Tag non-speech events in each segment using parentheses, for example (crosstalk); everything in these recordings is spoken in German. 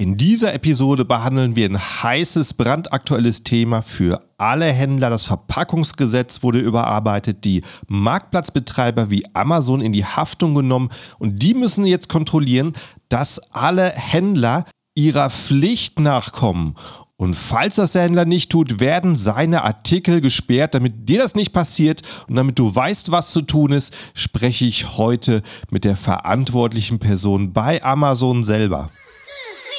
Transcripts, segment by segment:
In dieser Episode behandeln wir ein heißes, brandaktuelles Thema für alle Händler. Das Verpackungsgesetz wurde überarbeitet, die Marktplatzbetreiber wie Amazon in die Haftung genommen und die müssen jetzt kontrollieren, dass alle Händler ihrer Pflicht nachkommen. Und falls das der Händler nicht tut, werden seine Artikel gesperrt. Damit dir das nicht passiert und damit du weißt, was zu tun ist, spreche ich heute mit der verantwortlichen Person bei Amazon selber.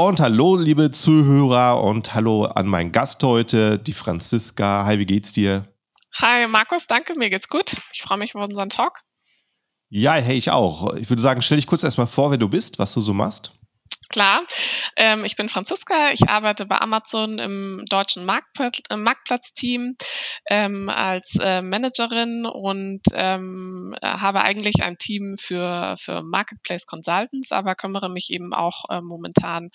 Und hallo, liebe Zuhörer und hallo an meinen Gast heute, die Franziska. Hi, wie geht's dir? Hi, Markus, danke, mir geht's gut. Ich freue mich auf unseren Talk. Ja, hey, ich auch. Ich würde sagen, stell dich kurz erstmal vor, wer du bist, was du so machst. Klar, ähm, ich bin Franziska, ich arbeite bei Amazon im deutschen Marktplatz, äh, Marktplatzteam ähm, als äh, Managerin und ähm, habe eigentlich ein Team für, für Marketplace Consultants, aber kümmere mich eben auch äh, momentan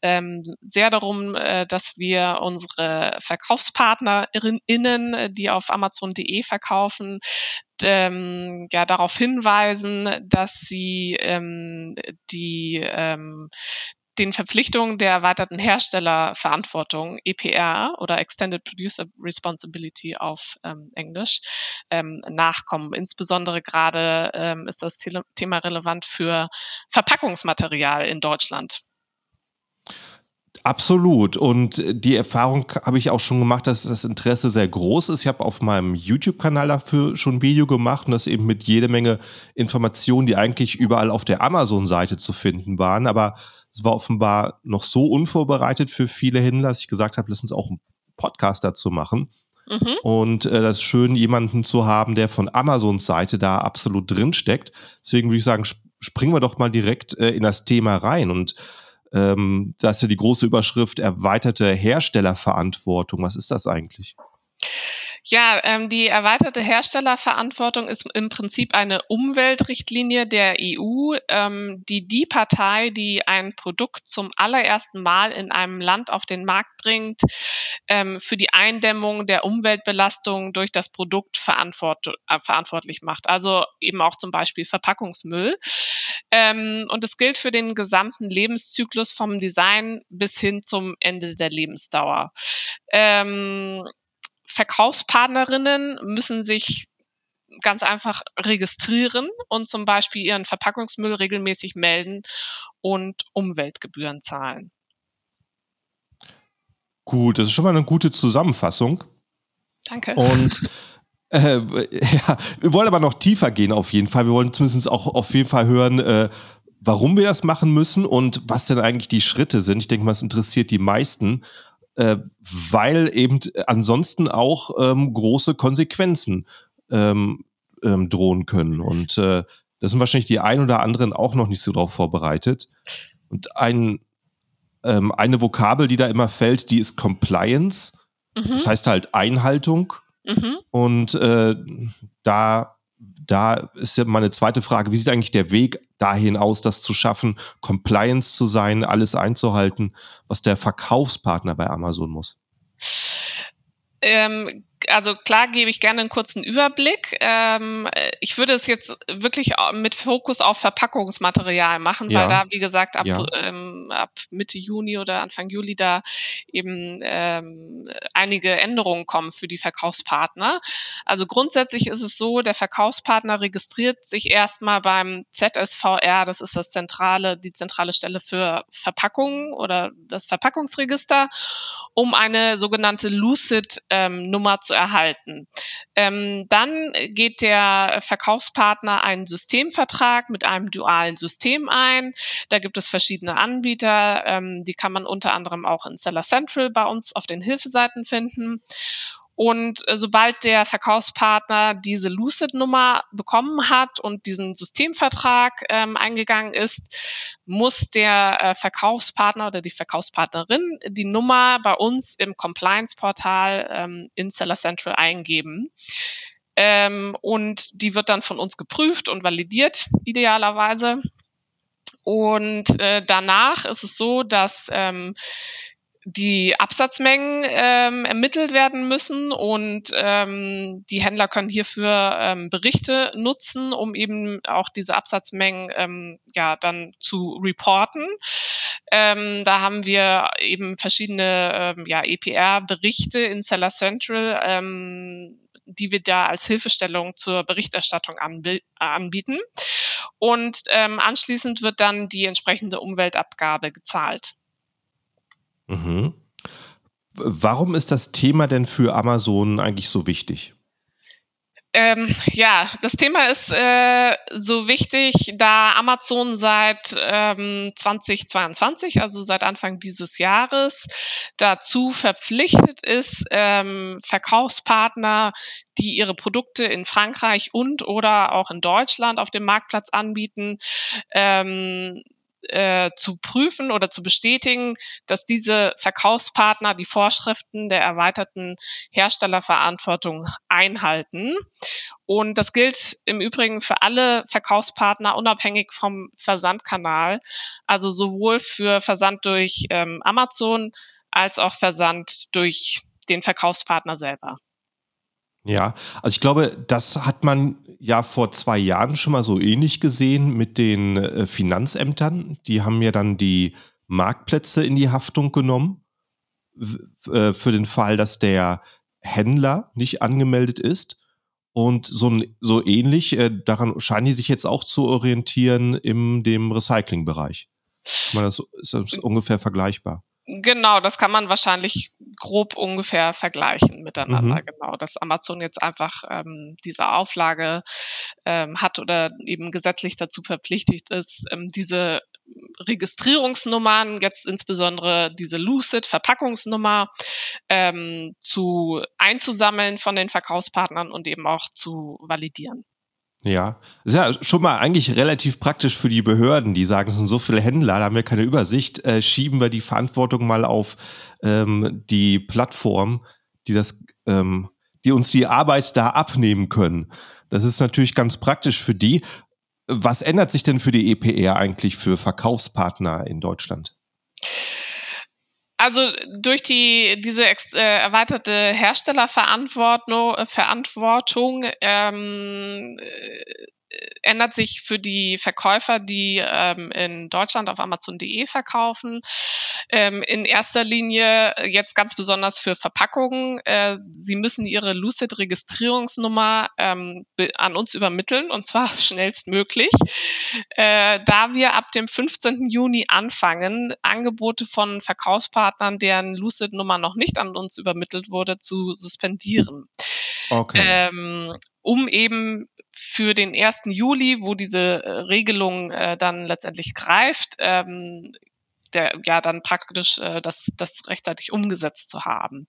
ähm, sehr darum, äh, dass wir unsere VerkaufspartnerInnen, die auf Amazon.de verkaufen, ähm, ja darauf hinweisen, dass sie ähm, die ähm, den Verpflichtungen der erweiterten Herstellerverantwortung EPR oder Extended Producer Responsibility auf ähm, Englisch ähm, nachkommen. Insbesondere gerade ähm, ist das Thema relevant für Verpackungsmaterial in Deutschland. Absolut. Und die Erfahrung habe ich auch schon gemacht, dass das Interesse sehr groß ist. Ich habe auf meinem YouTube-Kanal dafür schon ein Video gemacht und das eben mit jede Menge Informationen, die eigentlich überall auf der Amazon-Seite zu finden waren. Aber es war offenbar noch so unvorbereitet für viele Händler, dass ich gesagt habe, lass uns auch einen Podcast dazu machen. Mhm. Und äh, das ist schön, jemanden zu haben, der von Amazons Seite da absolut drin steckt. Deswegen würde ich sagen, springen wir doch mal direkt äh, in das Thema rein. Und ähm, da ist ja die große Überschrift erweiterte Herstellerverantwortung. Was ist das eigentlich? Ja, ähm, die erweiterte Herstellerverantwortung ist im Prinzip eine Umweltrichtlinie der EU, ähm, die die Partei, die ein Produkt zum allerersten Mal in einem Land auf den Markt bringt, ähm, für die Eindämmung der Umweltbelastung durch das Produkt verantwort äh, verantwortlich macht. Also eben auch zum Beispiel Verpackungsmüll. Ähm, und es gilt für den gesamten Lebenszyklus vom Design bis hin zum Ende der Lebensdauer. Verkaufspartnerinnen müssen sich ganz einfach registrieren und zum Beispiel ihren Verpackungsmüll regelmäßig melden und Umweltgebühren zahlen. Gut, das ist schon mal eine gute Zusammenfassung. Danke. Und äh, (laughs) ja, wir wollen aber noch tiefer gehen auf jeden Fall. Wir wollen zumindest auch auf jeden Fall hören, äh, warum wir das machen müssen und was denn eigentlich die Schritte sind. Ich denke mal, es interessiert die meisten äh, weil eben ansonsten auch ähm, große Konsequenzen ähm, ähm, drohen können. Und äh, da sind wahrscheinlich die ein oder anderen auch noch nicht so drauf vorbereitet. Und ein, ähm, eine Vokabel, die da immer fällt, die ist Compliance. Mhm. Das heißt halt Einhaltung. Mhm. Und äh, da da ist ja meine zweite Frage, wie sieht eigentlich der Weg dahin aus, das zu schaffen, Compliance zu sein, alles einzuhalten, was der Verkaufspartner bei Amazon muss? Ähm, also klar gebe ich gerne einen kurzen Überblick. Ähm, ich würde es jetzt wirklich mit Fokus auf Verpackungsmaterial machen, ja. weil da, wie gesagt, ab, ja. ähm, ab, Mitte Juni oder Anfang Juli da eben ähm, einige Änderungen kommen für die Verkaufspartner. Also grundsätzlich ist es so, der Verkaufspartner registriert sich erstmal beim ZSVR, das ist das zentrale, die zentrale Stelle für Verpackungen oder das Verpackungsregister, um eine sogenannte Lucid-Nummer ähm, erhalten. Ähm, dann geht der Verkaufspartner einen Systemvertrag mit einem dualen System ein. Da gibt es verschiedene Anbieter. Ähm, die kann man unter anderem auch in Seller Central bei uns auf den Hilfeseiten finden. Und äh, sobald der Verkaufspartner diese Lucid-Nummer bekommen hat und diesen Systemvertrag ähm, eingegangen ist, muss der äh, Verkaufspartner oder die Verkaufspartnerin die Nummer bei uns im Compliance-Portal ähm, in Seller Central eingeben. Ähm, und die wird dann von uns geprüft und validiert, idealerweise. Und äh, danach ist es so, dass ähm, die Absatzmengen ähm, ermittelt werden müssen und ähm, die Händler können hierfür ähm, Berichte nutzen, um eben auch diese Absatzmengen ähm, ja dann zu reporten. Ähm, da haben wir eben verschiedene ähm, ja, EPR-Berichte in Seller Central, ähm, die wir da als Hilfestellung zur Berichterstattung anbieten. Und ähm, anschließend wird dann die entsprechende Umweltabgabe gezahlt. Mhm. Warum ist das Thema denn für Amazon eigentlich so wichtig? Ähm, ja, das Thema ist äh, so wichtig, da Amazon seit ähm, 2022, also seit Anfang dieses Jahres, dazu verpflichtet ist, ähm, Verkaufspartner, die ihre Produkte in Frankreich und oder auch in Deutschland auf dem Marktplatz anbieten, ähm, äh, zu prüfen oder zu bestätigen, dass diese Verkaufspartner die Vorschriften der erweiterten Herstellerverantwortung einhalten. Und das gilt im Übrigen für alle Verkaufspartner unabhängig vom Versandkanal, also sowohl für Versand durch ähm, Amazon als auch Versand durch den Verkaufspartner selber. Ja, also ich glaube, das hat man ja vor zwei Jahren schon mal so ähnlich gesehen mit den äh, Finanzämtern. Die haben ja dann die Marktplätze in die Haftung genommen äh, für den Fall, dass der Händler nicht angemeldet ist. Und so, so ähnlich, äh, daran scheinen die sich jetzt auch zu orientieren im dem Recyclingbereich. Das ist das ungefähr vergleichbar. Genau, das kann man wahrscheinlich grob ungefähr vergleichen miteinander. Mhm. Genau, dass Amazon jetzt einfach ähm, diese Auflage ähm, hat oder eben gesetzlich dazu verpflichtet ist, ähm, diese Registrierungsnummern, jetzt insbesondere diese Lucid Verpackungsnummer, ähm, zu einzusammeln von den Verkaufspartnern und eben auch zu validieren. Ja, ist ja schon mal eigentlich relativ praktisch für die Behörden, die sagen, es sind so viele Händler, da haben wir keine Übersicht, äh, schieben wir die Verantwortung mal auf ähm, die Plattform, die das, ähm, die uns die Arbeit da abnehmen können. Das ist natürlich ganz praktisch für die. Was ändert sich denn für die EPR eigentlich für Verkaufspartner in Deutschland? Also durch die diese ex, äh, erweiterte Herstellerverantwortung Verantwortung ähm, ändert sich für die Verkäufer, die ähm, in Deutschland auf Amazon.de verkaufen, ähm, in erster Linie jetzt ganz besonders für Verpackungen. Äh, sie müssen ihre Lucid-Registrierungsnummer ähm, an uns übermitteln und zwar (laughs) schnellstmöglich, äh, da wir ab dem 15. Juni anfangen, Angebote von Verkaufspartnern, deren Lucid-Nummer noch nicht an uns übermittelt wurde, zu suspendieren. Okay. Ähm, um eben für den 1. Juli, wo diese äh, Regelung äh, dann letztendlich greift, ähm, der, ja dann praktisch äh, das, das rechtzeitig umgesetzt zu haben.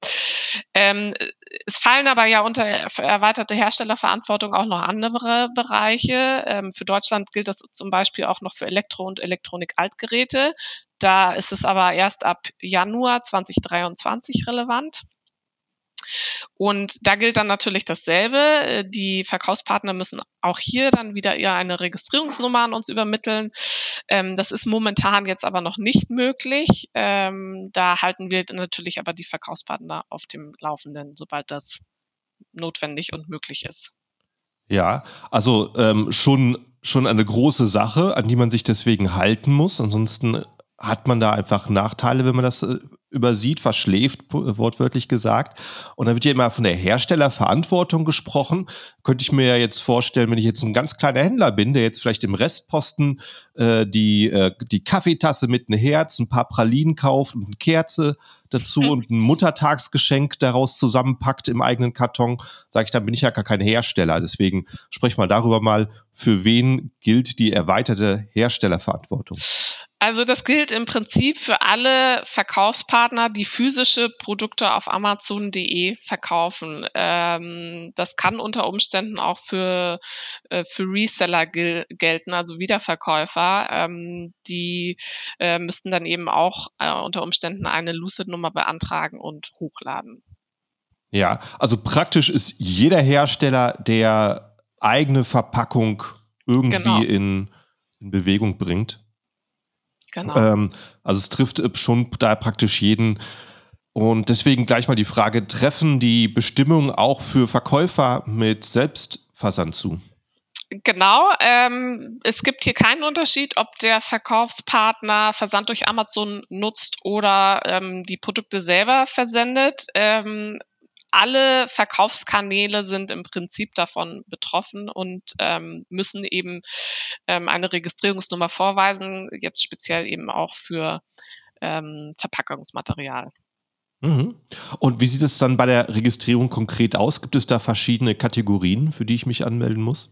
Ähm, es fallen aber ja unter erweiterte Herstellerverantwortung auch noch andere Bereiche. Ähm, für Deutschland gilt das zum Beispiel auch noch für Elektro- und Elektronik-Altgeräte. Da ist es aber erst ab Januar 2023 relevant. Und da gilt dann natürlich dasselbe. Äh, die Verkaufspartner müssen auch hier dann wieder eher eine Registrierungsnummer an uns übermitteln. Ähm, das ist momentan jetzt aber noch nicht möglich. Ähm, da halten wir natürlich aber die Verkaufspartner auf dem Laufenden, sobald das notwendig und möglich ist. Ja, also ähm, schon, schon eine große Sache, an die man sich deswegen halten muss. Ansonsten hat man da einfach Nachteile, wenn man das äh, übersieht, verschläft, wortwörtlich gesagt. Und dann wird ja immer von der Herstellerverantwortung gesprochen. Könnte ich mir ja jetzt vorstellen, wenn ich jetzt ein ganz kleiner Händler bin, der jetzt vielleicht im Restposten äh, die, äh, die Kaffeetasse mit einem Herz, ein paar Pralinen kauft und eine Kerze dazu hm. und ein Muttertagsgeschenk daraus zusammenpackt im eigenen Karton, sage ich, dann bin ich ja gar kein Hersteller. Deswegen sprech mal darüber mal, für wen gilt die erweiterte Herstellerverantwortung? Also das gilt im Prinzip für alle Verkaufspartner, die physische Produkte auf Amazon.de verkaufen. Ähm, das kann unter Umständen auch für, äh, für Reseller gel gelten, also Wiederverkäufer. Ähm, die äh, müssten dann eben auch äh, unter Umständen eine Lucid-Nummer beantragen und hochladen. Ja, also praktisch ist jeder Hersteller, der eigene Verpackung irgendwie genau. in, in Bewegung bringt. Genau. Ähm, also es trifft äh, schon da praktisch jeden. Und deswegen gleich mal die Frage, treffen die Bestimmungen auch für Verkäufer mit Selbstversand zu? Genau, ähm, es gibt hier keinen Unterschied, ob der Verkaufspartner Versand durch Amazon nutzt oder ähm, die Produkte selber versendet. Ähm, alle Verkaufskanäle sind im Prinzip davon betroffen und ähm, müssen eben ähm, eine Registrierungsnummer vorweisen, jetzt speziell eben auch für ähm, Verpackungsmaterial. Mhm. Und wie sieht es dann bei der Registrierung konkret aus? Gibt es da verschiedene Kategorien, für die ich mich anmelden muss?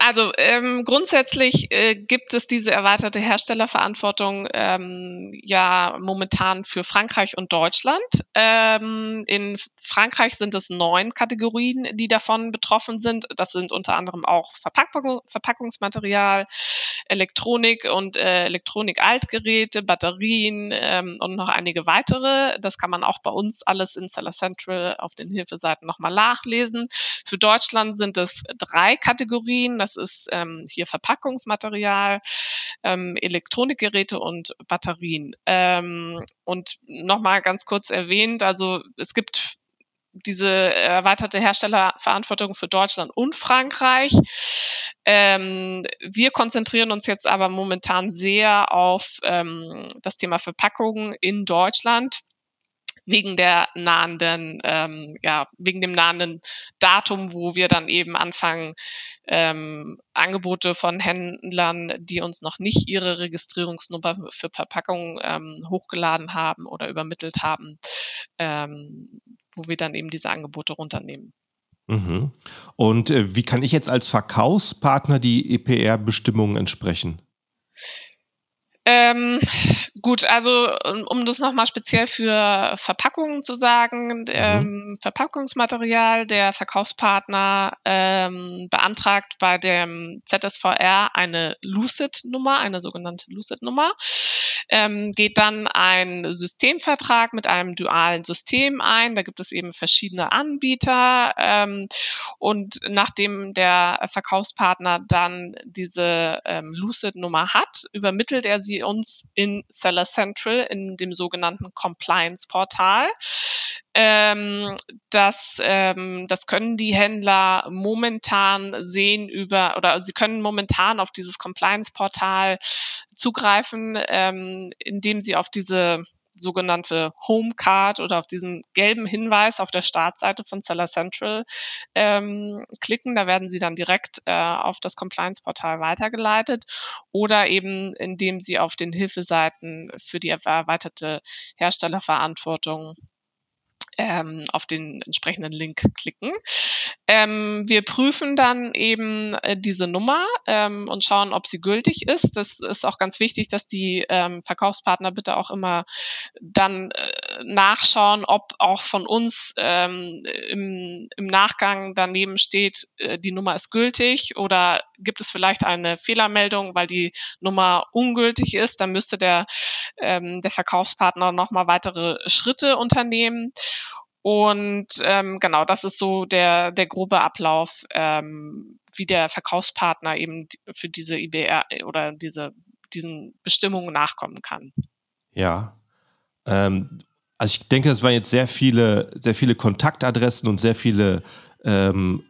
Also ähm, grundsätzlich äh, gibt es diese erweiterte Herstellerverantwortung ähm, ja momentan für Frankreich und Deutschland. Ähm, in Frankreich sind es neun Kategorien, die davon betroffen sind. Das sind unter anderem auch Verpackung, Verpackungsmaterial, Elektronik und äh, Elektronik-Altgeräte, Batterien ähm, und noch einige weitere. Das kann man auch bei uns alles in Seller Central auf den Hilfeseiten nochmal nachlesen. Für Deutschland sind es drei Kategorien. Das ist ähm, hier Verpackungsmaterial, ähm, Elektronikgeräte und Batterien. Ähm, und nochmal ganz kurz erwähnt, also es gibt diese erweiterte Herstellerverantwortung für Deutschland und Frankreich. Ähm, wir konzentrieren uns jetzt aber momentan sehr auf ähm, das Thema Verpackungen in Deutschland wegen der nahenden, ähm, ja, wegen dem nahenden Datum, wo wir dann eben anfangen, ähm, Angebote von Händlern, die uns noch nicht ihre Registrierungsnummer für Verpackungen ähm, hochgeladen haben oder übermittelt haben, ähm, wo wir dann eben diese Angebote runternehmen. Mhm. Und äh, wie kann ich jetzt als Verkaufspartner die EPR-Bestimmungen entsprechen? Ähm, gut, also um das nochmal speziell für Verpackungen zu sagen, mhm. ähm, Verpackungsmaterial, der Verkaufspartner ähm, beantragt bei dem ZSVR eine Lucid-Nummer, eine sogenannte Lucid-Nummer, ähm, geht dann ein Systemvertrag mit einem dualen System ein. Da gibt es eben verschiedene Anbieter ähm, und nachdem der Verkaufspartner dann diese ähm, Lucid-Nummer hat, übermittelt er sie uns in Seller Central, in dem sogenannten Compliance-Portal. Ähm, das, ähm, das können die Händler momentan sehen über, oder sie können momentan auf dieses Compliance-Portal zugreifen, ähm, indem sie auf diese sogenannte Home Card oder auf diesen gelben Hinweis auf der Startseite von Seller Central ähm, klicken. Da werden Sie dann direkt äh, auf das Compliance-Portal weitergeleitet oder eben indem Sie auf den Hilfeseiten für die erweiterte Herstellerverantwortung ähm, auf den entsprechenden Link klicken. Ähm, wir prüfen dann eben äh, diese Nummer ähm, und schauen, ob sie gültig ist. Das ist auch ganz wichtig, dass die ähm, Verkaufspartner bitte auch immer dann äh, nachschauen, ob auch von uns ähm, im, im, Nachgang daneben steht, äh, die Nummer ist gültig oder gibt es vielleicht eine Fehlermeldung, weil die Nummer ungültig ist. Dann müsste der, ähm, der Verkaufspartner nochmal weitere Schritte unternehmen. Und ähm, genau, das ist so der, der grobe Ablauf, ähm, wie der Verkaufspartner eben für diese IBR oder diese, diesen Bestimmungen nachkommen kann. Ja. Ähm, also ich denke, es waren jetzt sehr viele, sehr viele Kontaktadressen und sehr viele ähm,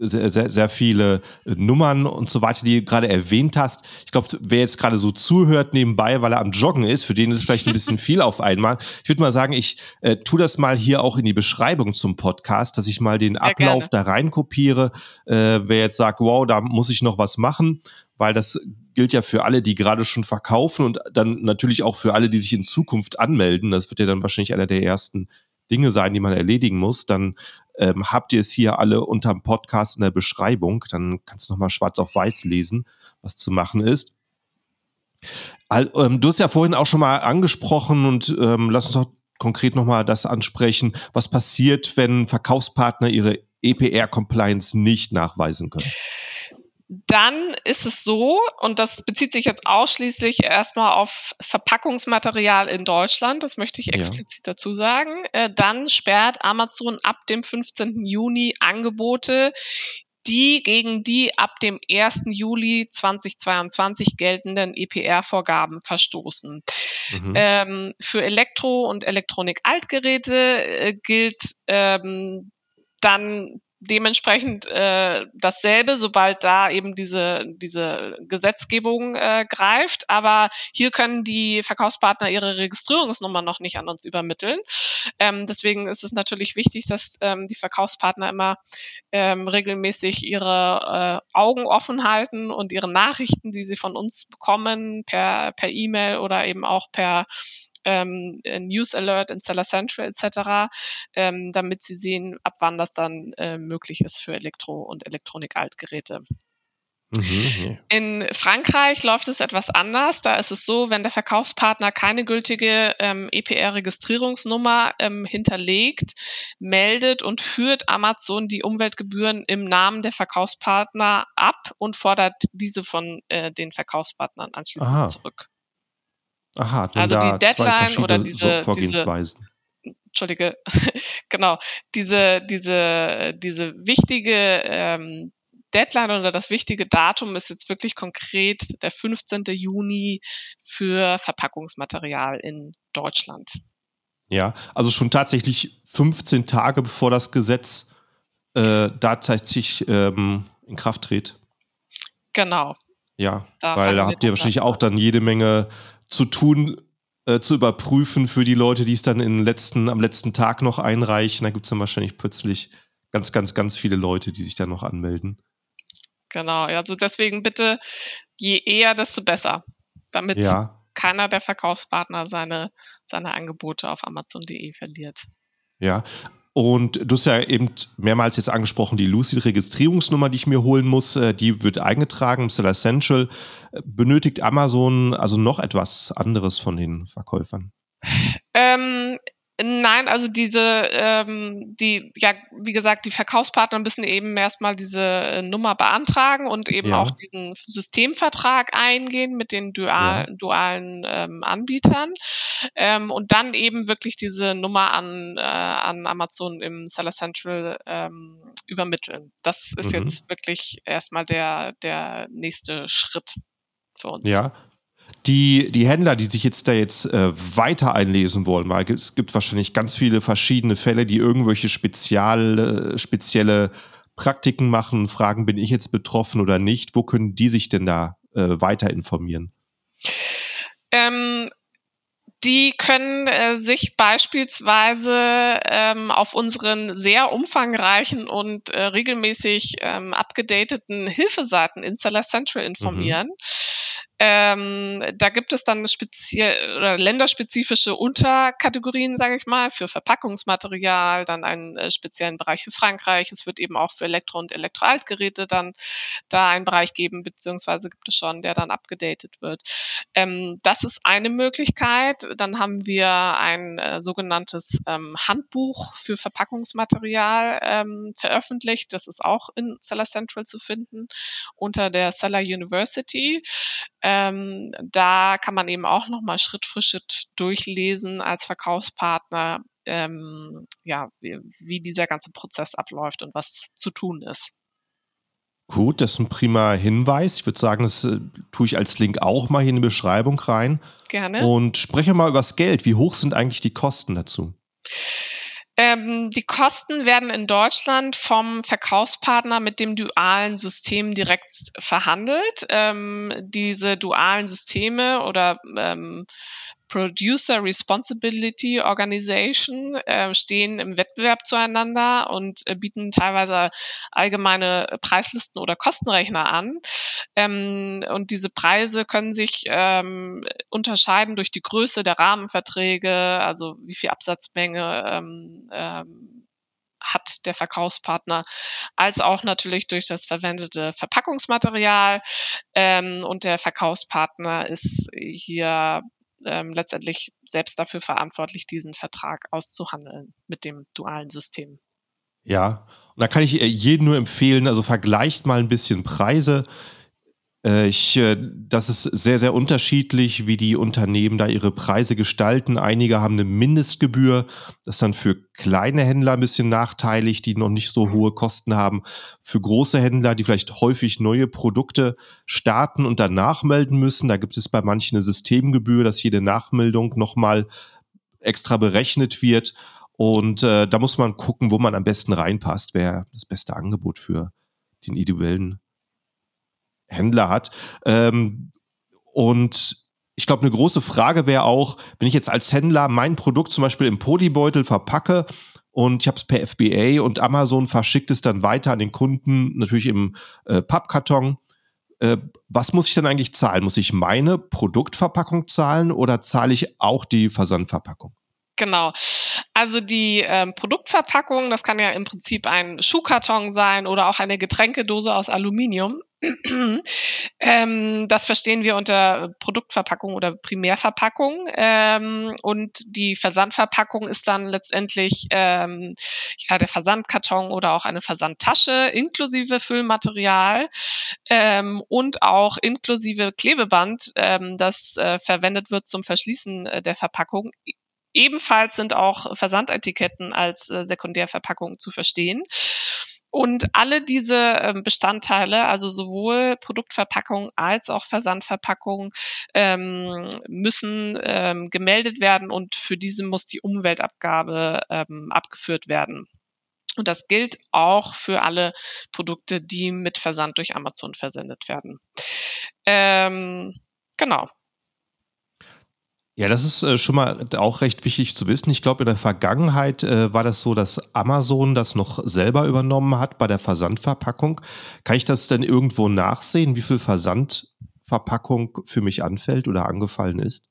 sehr, sehr, sehr viele äh, Nummern und so weiter, die du gerade erwähnt hast. Ich glaube, wer jetzt gerade so zuhört nebenbei, weil er am Joggen ist, für den ist es vielleicht ein bisschen (laughs) viel auf einmal. Ich würde mal sagen, ich äh, tue das mal hier auch in die Beschreibung zum Podcast, dass ich mal den Ablauf da rein kopiere. Äh, wer jetzt sagt, wow, da muss ich noch was machen, weil das gilt ja für alle, die gerade schon verkaufen und dann natürlich auch für alle, die sich in Zukunft anmelden. Das wird ja dann wahrscheinlich einer der ersten Dinge sein, die man erledigen muss, dann ähm, habt ihr es hier alle unterm Podcast in der Beschreibung. Dann kannst du nochmal schwarz auf weiß lesen, was zu machen ist. Ähm, du hast ja vorhin auch schon mal angesprochen und ähm, lass uns doch konkret nochmal das ansprechen. Was passiert, wenn Verkaufspartner ihre EPR-Compliance nicht nachweisen können? Dann ist es so, und das bezieht sich jetzt ausschließlich erstmal auf Verpackungsmaterial in Deutschland, das möchte ich explizit ja. dazu sagen, äh, dann sperrt Amazon ab dem 15. Juni Angebote, die gegen die ab dem 1. Juli 2022 geltenden EPR-Vorgaben verstoßen. Mhm. Ähm, für Elektro- und Elektronik-Altgeräte äh, gilt ähm, dann dementsprechend äh, dasselbe, sobald da eben diese, diese Gesetzgebung äh, greift. Aber hier können die Verkaufspartner ihre Registrierungsnummer noch nicht an uns übermitteln. Ähm, deswegen ist es natürlich wichtig, dass ähm, die Verkaufspartner immer ähm, regelmäßig ihre äh, Augen offen halten und ihre Nachrichten, die sie von uns bekommen, per per E-Mail oder eben auch per ähm, äh, News Alert in Seller Central etc., ähm, damit sie sehen, ab wann das dann äh, möglich ist für Elektro- und Elektronik-Altgeräte. Mhm, In Frankreich läuft es etwas anders. Da ist es so, wenn der Verkaufspartner keine gültige ähm, EPR-Registrierungsnummer ähm, hinterlegt, meldet und führt Amazon die Umweltgebühren im Namen der Verkaufspartner ab und fordert diese von äh, den Verkaufspartnern anschließend Aha. zurück. Aha, also die Deadline oder diese, Vorgehensweisen. Diese, Entschuldige, (laughs) genau, diese, diese, diese wichtige ähm, Deadline oder das wichtige Datum ist jetzt wirklich konkret der 15. Juni für Verpackungsmaterial in Deutschland. Ja, also schon tatsächlich 15 Tage bevor das Gesetz äh, tatsächlich ähm, in Kraft tritt. Genau. Ja, da weil da habt ihr wahrscheinlich auch dann jede Menge zu tun, äh, zu überprüfen für die Leute, die es dann in letzten, am letzten Tag noch einreichen. Da gibt es dann wahrscheinlich plötzlich ganz, ganz, ganz viele Leute, die sich dann noch anmelden. Genau, also deswegen bitte, je eher, desto besser, damit ja. keiner der Verkaufspartner seine, seine Angebote auf Amazon.de verliert. Ja, und du hast ja eben mehrmals jetzt angesprochen, die Lucid-Registrierungsnummer, die ich mir holen muss, äh, die wird eingetragen im Seller Essential. Benötigt Amazon also noch etwas anderes von den Verkäufern? Ähm, Nein, also diese, ähm, die, ja, wie gesagt, die Verkaufspartner müssen eben erstmal diese äh, Nummer beantragen und eben ja. auch diesen Systemvertrag eingehen mit den dual, ja. dualen ähm, Anbietern ähm, und dann eben wirklich diese Nummer an, äh, an Amazon im Seller Central ähm, übermitteln. Das ist mhm. jetzt wirklich erstmal der, der nächste Schritt für uns. Ja, die, die Händler, die sich jetzt da jetzt äh, weiter einlesen wollen, weil es gibt wahrscheinlich ganz viele verschiedene Fälle, die irgendwelche spezial, spezielle Praktiken machen, fragen, bin ich jetzt betroffen oder nicht? Wo können die sich denn da äh, weiter informieren? Ähm, die können äh, sich beispielsweise ähm, auf unseren sehr umfangreichen und äh, regelmäßig ähm, abgedateten Hilfeseiten in Seller Central mhm. informieren. Mhm. Ähm, da gibt es dann speziell länderspezifische Unterkategorien, sage ich mal, für Verpackungsmaterial, dann einen äh, speziellen Bereich für Frankreich. Es wird eben auch für Elektro- und Elektroaltgeräte dann da einen Bereich geben, beziehungsweise gibt es schon, der dann abgedatet wird. Ähm, das ist eine Möglichkeit. Dann haben wir ein äh, sogenanntes ähm, Handbuch für Verpackungsmaterial ähm, veröffentlicht. Das ist auch in Seller Central zu finden unter der Seller University. Ähm, da kann man eben auch nochmal Schritt für Schritt durchlesen als Verkaufspartner, ähm, ja, wie, wie dieser ganze Prozess abläuft und was zu tun ist. Gut, das ist ein prima Hinweis. Ich würde sagen, das äh, tue ich als Link auch mal hier in die Beschreibung rein. Gerne. Und spreche mal über das Geld. Wie hoch sind eigentlich die Kosten dazu? Ähm, die Kosten werden in Deutschland vom Verkaufspartner mit dem dualen System direkt verhandelt. Ähm, diese dualen Systeme oder ähm, Producer Responsibility Organization äh, stehen im Wettbewerb zueinander und äh, bieten teilweise allgemeine Preislisten oder Kostenrechner an. Ähm, und diese Preise können sich ähm, unterscheiden durch die Größe der Rahmenverträge, also wie viel Absatzmenge ähm, ähm hat der Verkaufspartner, als auch natürlich durch das verwendete Verpackungsmaterial. Ähm, und der Verkaufspartner ist hier ähm, letztendlich selbst dafür verantwortlich, diesen Vertrag auszuhandeln mit dem dualen System. Ja, und da kann ich äh, jedem nur empfehlen, also vergleicht mal ein bisschen Preise. Äh, ich, äh, das ist sehr, sehr unterschiedlich, wie die Unternehmen da ihre Preise gestalten. Einige haben eine Mindestgebühr. Das ist dann für kleine Händler ein bisschen nachteilig, die noch nicht so hohe Kosten haben. Für große Händler, die vielleicht häufig neue Produkte starten und dann nachmelden müssen, da gibt es bei manchen eine Systemgebühr, dass jede Nachmeldung nochmal extra berechnet wird. Und äh, da muss man gucken, wo man am besten reinpasst, wer das beste Angebot für den individuellen Händler hat. Ähm, und ich glaube, eine große Frage wäre auch, wenn ich jetzt als Händler mein Produkt zum Beispiel im Polybeutel verpacke und ich habe es per FBA und Amazon verschickt es dann weiter an den Kunden, natürlich im äh, Pappkarton. Äh, was muss ich dann eigentlich zahlen? Muss ich meine Produktverpackung zahlen oder zahle ich auch die Versandverpackung? Genau. Also die ähm, Produktverpackung, das kann ja im Prinzip ein Schuhkarton sein oder auch eine Getränkedose aus Aluminium. (clears throat) ähm, das verstehen wir unter Produktverpackung oder Primärverpackung. Ähm, und die Versandverpackung ist dann letztendlich ähm, ja, der Versandkarton oder auch eine Versandtasche inklusive Füllmaterial ähm, und auch inklusive Klebeband, ähm, das äh, verwendet wird zum Verschließen äh, der Verpackung Ebenfalls sind auch Versandetiketten als äh, Sekundärverpackung zu verstehen. Und alle diese ähm, Bestandteile, also sowohl Produktverpackung als auch Versandverpackung, ähm, müssen ähm, gemeldet werden und für diese muss die Umweltabgabe ähm, abgeführt werden. Und das gilt auch für alle Produkte, die mit Versand durch Amazon versendet werden. Ähm, genau. Ja, das ist äh, schon mal auch recht wichtig zu wissen. Ich glaube, in der Vergangenheit äh, war das so, dass Amazon das noch selber übernommen hat bei der Versandverpackung. Kann ich das denn irgendwo nachsehen, wie viel Versandverpackung für mich anfällt oder angefallen ist?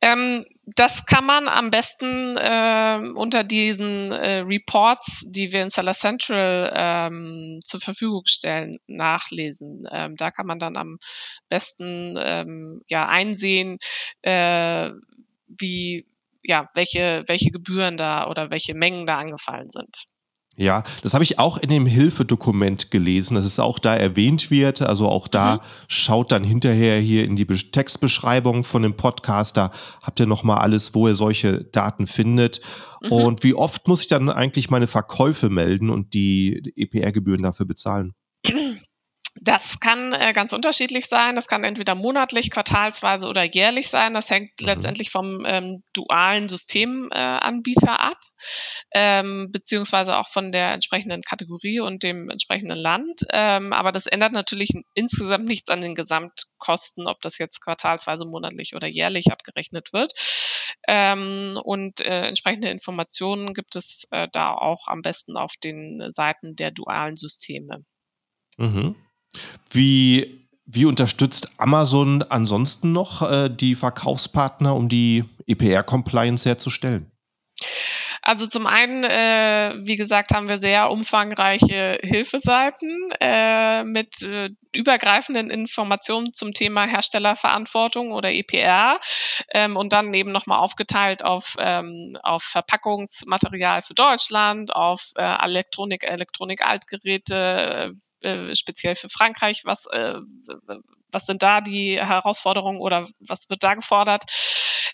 Ähm, das kann man am besten äh, unter diesen äh, Reports, die wir in Seller Central ähm, zur Verfügung stellen, nachlesen. Ähm, da kann man dann am besten ähm, ja einsehen, äh, wie ja welche welche Gebühren da oder welche Mengen da angefallen sind. Ja, das habe ich auch in dem Hilfedokument gelesen, dass es auch da erwähnt wird. Also auch da mhm. schaut dann hinterher hier in die Textbeschreibung von dem Podcast. Da habt ihr nochmal alles, wo ihr solche Daten findet. Mhm. Und wie oft muss ich dann eigentlich meine Verkäufe melden und die EPR-Gebühren dafür bezahlen? (clears throat) Das kann äh, ganz unterschiedlich sein. Das kann entweder monatlich, quartalsweise oder jährlich sein. Das hängt mhm. letztendlich vom ähm, dualen Systemanbieter äh, ab, ähm, beziehungsweise auch von der entsprechenden Kategorie und dem entsprechenden Land. Ähm, aber das ändert natürlich insgesamt nichts an den Gesamtkosten, ob das jetzt quartalsweise, monatlich oder jährlich abgerechnet wird. Ähm, und äh, entsprechende Informationen gibt es äh, da auch am besten auf den Seiten der dualen Systeme. Mhm. Wie, wie unterstützt Amazon ansonsten noch äh, die Verkaufspartner, um die EPR-Compliance herzustellen? Also zum einen, äh, wie gesagt, haben wir sehr umfangreiche Hilfeseiten äh, mit äh, übergreifenden Informationen zum Thema Herstellerverantwortung oder EPR ähm, und dann eben nochmal aufgeteilt auf, ähm, auf Verpackungsmaterial für Deutschland, auf äh, Elektronik, Elektronik-Altgeräte, äh, speziell für Frankreich, was, äh, was sind da die Herausforderungen oder was wird da gefordert?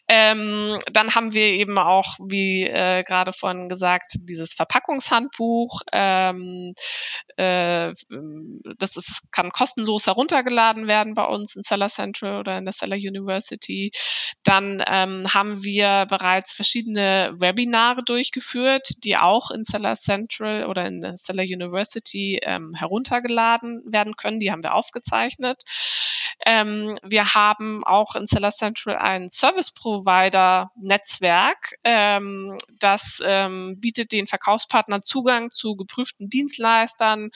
Ähm, dann haben wir eben auch, wie äh, gerade vorhin gesagt, dieses Verpackungshandbuch. Ähm, äh, das ist, kann kostenlos heruntergeladen werden bei uns in Seller Central oder in der Seller University. Dann ähm, haben wir bereits verschiedene Webinare durchgeführt, die auch in Seller Central oder in der Seller University ähm, heruntergeladen werden können. Die haben wir aufgezeichnet. Ähm, wir haben auch in Seller Central ein Service Provider Netzwerk. Ähm, das ähm, bietet den Verkaufspartnern Zugang zu geprüften Dienstleistern,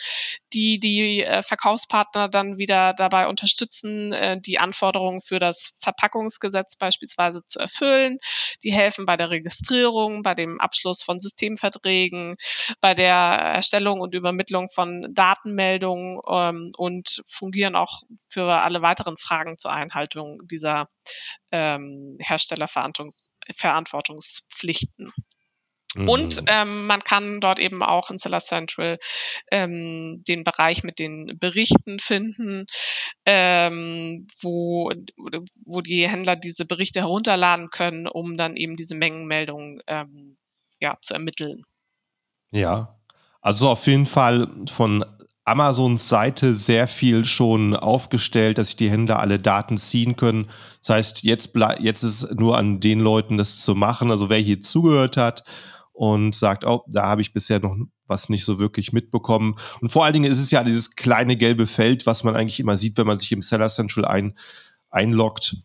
die die äh, Verkaufspartner dann wieder dabei unterstützen, äh, die Anforderungen für das Verpackungsgesetz beispielsweise zu erfüllen. Die helfen bei der Registrierung, bei dem Abschluss von Systemverträgen, bei der Erstellung und Übermittlung von Datenmeldungen ähm, und fungieren auch für alle weiteren Fragen zur Einhaltung dieser ähm, Herstellerverantwortungspflichten. Und mhm. ähm, man kann dort eben auch in Seller Central ähm, den Bereich mit den Berichten finden, ähm, wo, wo die Händler diese Berichte herunterladen können, um dann eben diese Mengenmeldungen ähm, ja, zu ermitteln. Ja, also auf jeden Fall von Amazons Seite sehr viel schon aufgestellt, dass sich die Händler alle Daten ziehen können. Das heißt, jetzt, jetzt ist es nur an den Leuten, das zu machen. Also wer hier zugehört hat und sagt, oh, da habe ich bisher noch was nicht so wirklich mitbekommen. Und vor allen Dingen ist es ja dieses kleine gelbe Feld, was man eigentlich immer sieht, wenn man sich im Seller Central ein, einloggt.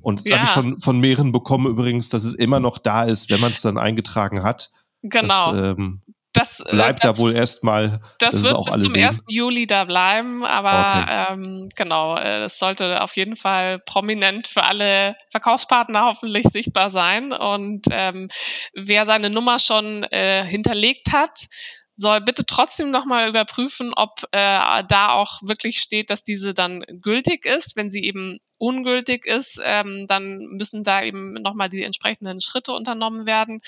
Und das ja. habe ich schon von mehreren bekommen übrigens, dass es immer noch da ist, wenn man es dann eingetragen hat. Genau. Das, ähm, das äh, bleibt das, da wohl erstmal. Das, das wird auch bis zum sehen. 1. Juli da bleiben, aber okay. ähm, genau, das sollte auf jeden Fall prominent für alle Verkaufspartner hoffentlich sichtbar sein. Und ähm, wer seine Nummer schon äh, hinterlegt hat, soll bitte trotzdem nochmal überprüfen, ob äh, da auch wirklich steht, dass diese dann gültig ist. Wenn sie eben ungültig ist, ähm, dann müssen da eben nochmal die entsprechenden Schritte unternommen werden.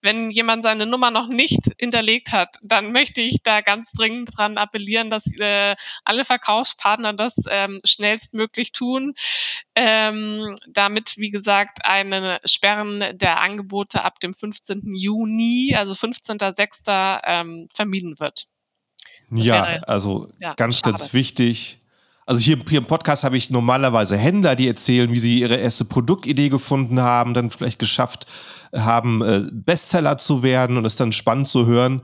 Wenn jemand seine Nummer noch nicht hinterlegt hat, dann möchte ich da ganz dringend dran appellieren, dass äh, alle Verkaufspartner das ähm, schnellstmöglich tun, ähm, damit, wie gesagt, eine Sperren der Angebote ab dem 15. Juni, also 15.06. Ähm, vermieden wird. Das ja, wäre, also ja, ganz, schade. ganz wichtig also hier, hier im Podcast habe ich normalerweise Händler, die erzählen, wie sie ihre erste Produktidee gefunden haben, dann vielleicht geschafft haben, äh, Bestseller zu werden und es dann spannend zu hören.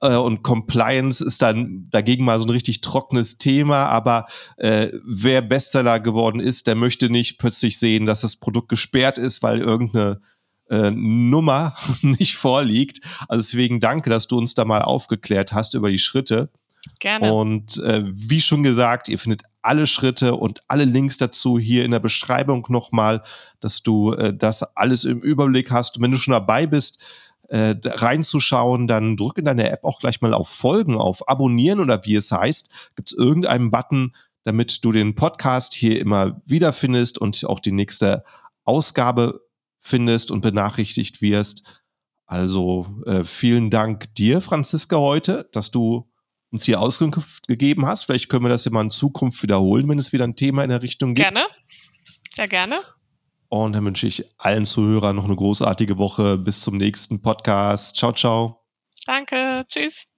Äh, und Compliance ist dann dagegen mal so ein richtig trockenes Thema, aber äh, wer Bestseller geworden ist, der möchte nicht plötzlich sehen, dass das Produkt gesperrt ist, weil irgendeine äh, Nummer (laughs) nicht vorliegt. Also deswegen danke, dass du uns da mal aufgeklärt hast über die Schritte. Gerne. Und äh, wie schon gesagt, ihr findet alle Schritte und alle Links dazu hier in der Beschreibung nochmal, dass du äh, das alles im Überblick hast. Und wenn du schon dabei bist, äh, reinzuschauen, dann drück in deine App auch gleich mal auf Folgen, auf Abonnieren oder wie es heißt. Gibt es irgendeinen Button, damit du den Podcast hier immer wiederfindest und auch die nächste Ausgabe findest und benachrichtigt wirst. Also äh, vielen Dank dir, Franziska, heute, dass du uns hier Auskunft gegeben hast. Vielleicht können wir das ja mal in Zukunft wiederholen, wenn es wieder ein Thema in der Richtung gibt. Gerne. Sehr gerne. Und dann wünsche ich allen Zuhörern noch eine großartige Woche. Bis zum nächsten Podcast. Ciao, ciao. Danke. Tschüss.